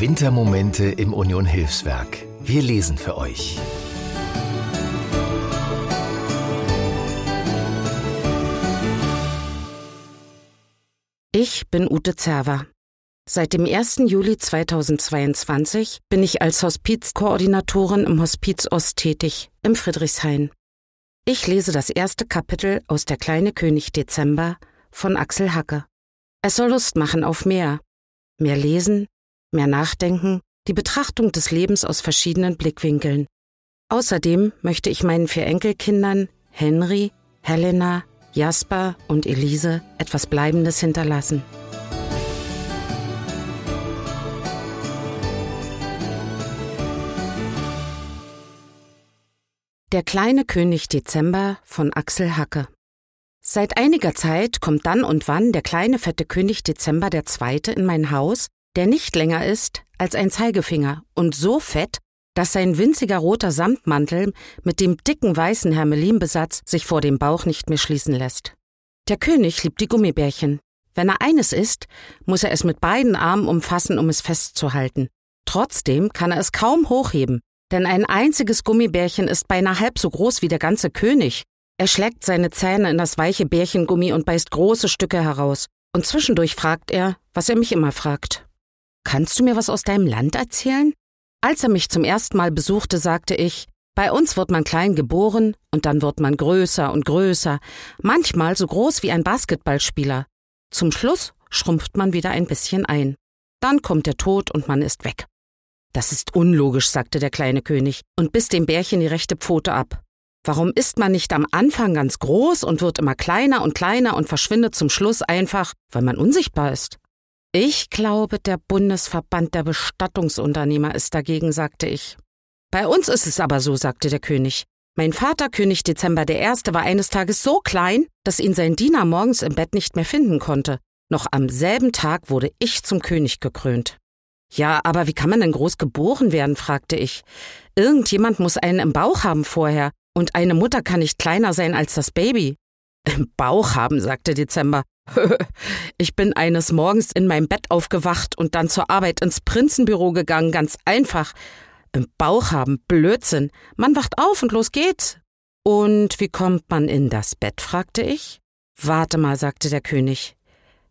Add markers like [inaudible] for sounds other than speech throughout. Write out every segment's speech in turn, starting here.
Wintermomente im Union Hilfswerk. Wir lesen für euch. Ich bin Ute Zerwer. Seit dem 1. Juli 2022 bin ich als Hospizkoordinatorin im Hospiz Ost tätig, im Friedrichshain. Ich lese das erste Kapitel aus Der kleine König Dezember von Axel Hacke. Es soll Lust machen auf mehr. Mehr lesen, mehr nachdenken, die Betrachtung des Lebens aus verschiedenen Blickwinkeln. Außerdem möchte ich meinen vier Enkelkindern Henry, Helena, Jasper und Elise etwas Bleibendes hinterlassen. Der kleine König Dezember von Axel Hacke Seit einiger Zeit kommt dann und wann der kleine fette König Dezember der Zweite in mein Haus der nicht länger ist als ein Zeigefinger und so fett, dass sein winziger roter Samtmantel mit dem dicken weißen Hermelinbesatz sich vor dem Bauch nicht mehr schließen lässt. Der König liebt die Gummibärchen. Wenn er eines isst, muss er es mit beiden Armen umfassen, um es festzuhalten. Trotzdem kann er es kaum hochheben, denn ein einziges Gummibärchen ist beinahe halb so groß wie der ganze König. Er schlägt seine Zähne in das weiche Bärchengummi und beißt große Stücke heraus. Und zwischendurch fragt er, was er mich immer fragt. Kannst du mir was aus deinem Land erzählen? Als er mich zum ersten Mal besuchte, sagte ich, bei uns wird man klein geboren und dann wird man größer und größer, manchmal so groß wie ein Basketballspieler. Zum Schluss schrumpft man wieder ein bisschen ein. Dann kommt der Tod und man ist weg. Das ist unlogisch, sagte der kleine König und biss dem Bärchen die rechte Pfote ab. Warum ist man nicht am Anfang ganz groß und wird immer kleiner und kleiner und verschwindet zum Schluss einfach, weil man unsichtbar ist? Ich glaube, der Bundesverband der Bestattungsunternehmer ist dagegen, sagte ich. Bei uns ist es aber so, sagte der König. Mein Vater, König Dezember I., war eines Tages so klein, dass ihn sein Diener morgens im Bett nicht mehr finden konnte. Noch am selben Tag wurde ich zum König gekrönt. Ja, aber wie kann man denn groß geboren werden? fragte ich. Irgendjemand muss einen im Bauch haben vorher, und eine Mutter kann nicht kleiner sein als das Baby. Im Bauch haben, sagte Dezember. [laughs] ich bin eines Morgens in meinem Bett aufgewacht und dann zur Arbeit ins Prinzenbüro gegangen, ganz einfach. Im Bauch haben, Blödsinn. Man wacht auf und los geht's. Und wie kommt man in das Bett? fragte ich. Warte mal, sagte der König.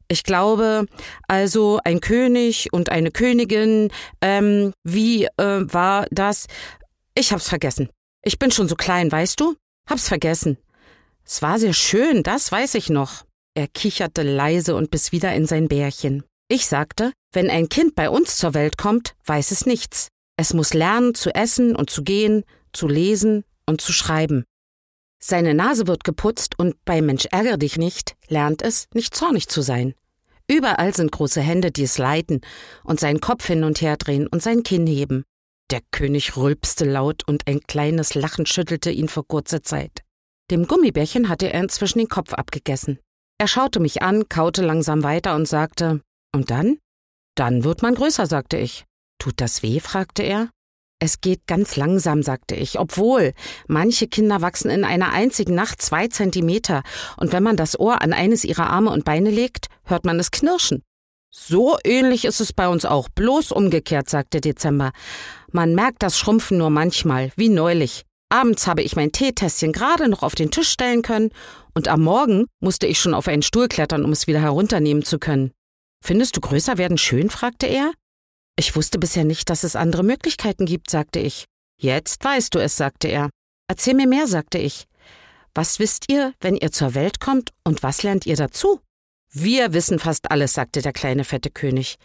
Ich glaube, also ein König und eine Königin, ähm, wie äh, war das? Ich hab's vergessen. Ich bin schon so klein, weißt du? Hab's vergessen. Es war sehr schön, das weiß ich noch. Er kicherte leise und biss wieder in sein Bärchen. Ich sagte, wenn ein Kind bei uns zur Welt kommt, weiß es nichts. Es muss lernen zu essen und zu gehen, zu lesen und zu schreiben. Seine Nase wird geputzt und bei Mensch ärger dich nicht lernt es, nicht zornig zu sein. Überall sind große Hände, die es leiten und seinen Kopf hin und her drehen und sein Kinn heben. Der König rülpste laut und ein kleines Lachen schüttelte ihn vor kurzer Zeit. Dem Gummibärchen hatte er inzwischen den Kopf abgegessen. Er schaute mich an, kaute langsam weiter und sagte, und dann? Dann wird man größer, sagte ich. Tut das weh? fragte er. Es geht ganz langsam, sagte ich, obwohl manche Kinder wachsen in einer einzigen Nacht zwei Zentimeter, und wenn man das Ohr an eines ihrer Arme und Beine legt, hört man es knirschen. So ähnlich ist es bei uns auch, bloß umgekehrt, sagte Dezember. Man merkt das Schrumpfen nur manchmal, wie neulich. Abends habe ich mein Teetässchen gerade noch auf den Tisch stellen können und am Morgen musste ich schon auf einen Stuhl klettern, um es wieder herunternehmen zu können. Findest du größer werden schön? fragte er. Ich wusste bisher nicht, dass es andere Möglichkeiten gibt, sagte ich. Jetzt weißt du es, sagte er. Erzähl mir mehr, sagte ich. Was wisst ihr, wenn ihr zur Welt kommt und was lernt ihr dazu? Wir wissen fast alles, sagte der kleine fette König.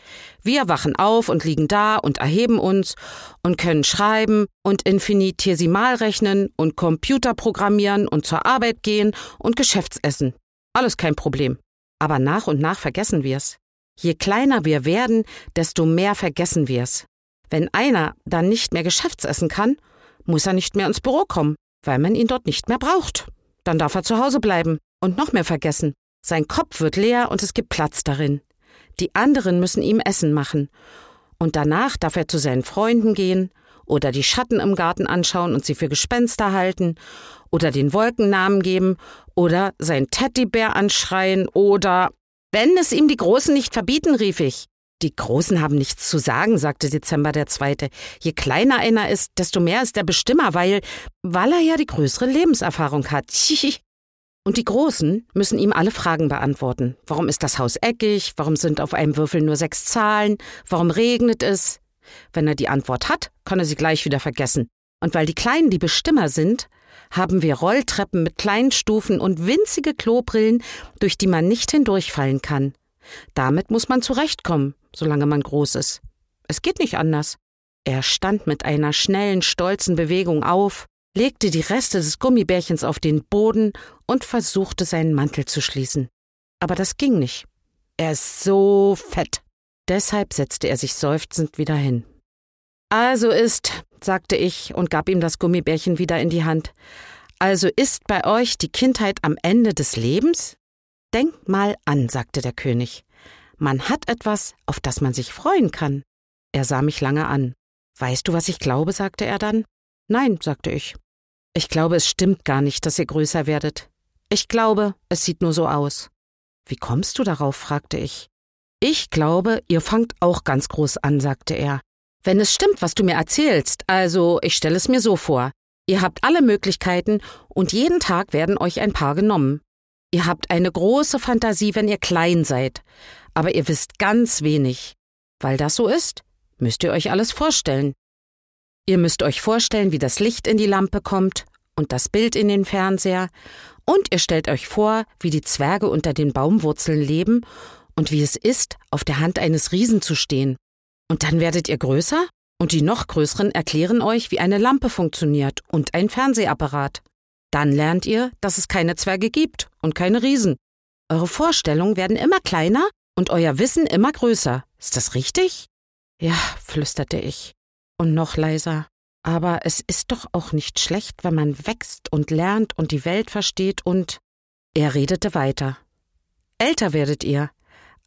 Wir wachen auf und liegen da und erheben uns und können schreiben und infinitesimal rechnen und Computer programmieren und zur Arbeit gehen und Geschäftsessen. Alles kein Problem. Aber nach und nach vergessen wir's. Je kleiner wir werden, desto mehr vergessen wir's. Wenn einer dann nicht mehr Geschäftsessen kann, muss er nicht mehr ins Büro kommen, weil man ihn dort nicht mehr braucht. Dann darf er zu Hause bleiben und noch mehr vergessen. Sein Kopf wird leer und es gibt Platz darin. Die anderen müssen ihm Essen machen. Und danach darf er zu seinen Freunden gehen oder die Schatten im Garten anschauen und sie für Gespenster halten oder den Wolken Namen geben oder sein Teddybär anschreien oder wenn es ihm die Großen nicht verbieten, rief ich. die Großen haben nichts zu sagen, sagte Dezember der Zweite. Je kleiner einer ist, desto mehr ist der Bestimmer, weil, weil er ja die größere Lebenserfahrung hat. [laughs] Und die Großen müssen ihm alle Fragen beantworten. Warum ist das Haus eckig? Warum sind auf einem Würfel nur sechs Zahlen? Warum regnet es? Wenn er die Antwort hat, kann er sie gleich wieder vergessen. Und weil die Kleinen die Bestimmer sind, haben wir Rolltreppen mit kleinen Stufen und winzige Klobrillen, durch die man nicht hindurchfallen kann. Damit muss man zurechtkommen, solange man groß ist. Es geht nicht anders. Er stand mit einer schnellen, stolzen Bewegung auf, legte die Reste des Gummibärchens auf den Boden und versuchte seinen Mantel zu schließen. Aber das ging nicht. Er ist so fett. Deshalb setzte er sich seufzend wieder hin. Also ist, sagte ich und gab ihm das Gummibärchen wieder in die Hand. Also ist bei euch die Kindheit am Ende des Lebens? Denk mal an, sagte der König. Man hat etwas, auf das man sich freuen kann. Er sah mich lange an. Weißt du, was ich glaube? sagte er dann. Nein, sagte ich. Ich glaube, es stimmt gar nicht, dass ihr größer werdet. Ich glaube, es sieht nur so aus. Wie kommst du darauf? fragte ich. Ich glaube, ihr fangt auch ganz groß an, sagte er. Wenn es stimmt, was du mir erzählst, also ich stelle es mir so vor. Ihr habt alle Möglichkeiten und jeden Tag werden euch ein paar genommen. Ihr habt eine große Fantasie, wenn ihr klein seid, aber ihr wisst ganz wenig. Weil das so ist, müsst ihr euch alles vorstellen. Ihr müsst euch vorstellen, wie das Licht in die Lampe kommt und das Bild in den Fernseher, und ihr stellt euch vor, wie die Zwerge unter den Baumwurzeln leben und wie es ist, auf der Hand eines Riesen zu stehen. Und dann werdet ihr größer und die noch größeren erklären euch, wie eine Lampe funktioniert und ein Fernsehapparat. Dann lernt ihr, dass es keine Zwerge gibt und keine Riesen. Eure Vorstellungen werden immer kleiner und euer Wissen immer größer. Ist das richtig? Ja, flüsterte ich. Und noch leiser. Aber es ist doch auch nicht schlecht, wenn man wächst und lernt und die Welt versteht und. Er redete weiter. Älter werdet ihr,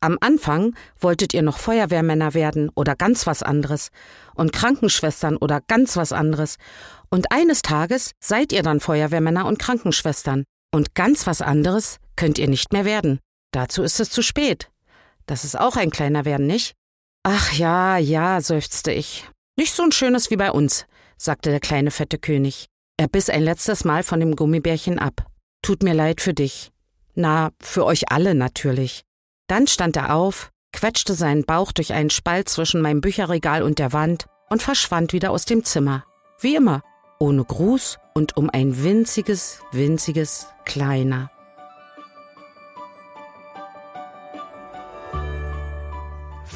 am Anfang wolltet ihr noch Feuerwehrmänner werden oder ganz was anderes und Krankenschwestern oder ganz was anderes. Und eines Tages seid ihr dann Feuerwehrmänner und Krankenschwestern. Und ganz was anderes könnt ihr nicht mehr werden. Dazu ist es zu spät. Das ist auch ein kleiner Werden, nicht? Ach ja, ja, seufzte ich. Nicht so ein schönes wie bei uns, sagte der kleine fette König. Er biss ein letztes Mal von dem Gummibärchen ab. Tut mir leid für dich. Na, für euch alle natürlich. Dann stand er auf, quetschte seinen Bauch durch einen Spalt zwischen meinem Bücherregal und der Wand und verschwand wieder aus dem Zimmer. Wie immer, ohne Gruß und um ein winziges, winziges Kleiner.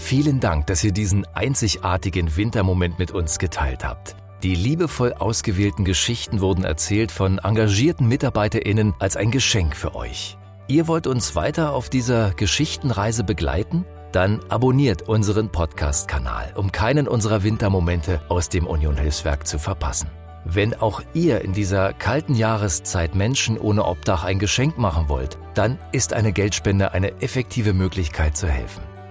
Vielen Dank, dass ihr diesen einzigartigen Wintermoment mit uns geteilt habt. Die liebevoll ausgewählten Geschichten wurden erzählt von engagierten MitarbeiterInnen als ein Geschenk für euch. Ihr wollt uns weiter auf dieser Geschichtenreise begleiten? Dann abonniert unseren Podcast-Kanal, um keinen unserer Wintermomente aus dem Union Hilfswerk zu verpassen. Wenn auch ihr in dieser kalten Jahreszeit Menschen ohne Obdach ein Geschenk machen wollt, dann ist eine Geldspende eine effektive Möglichkeit zu helfen.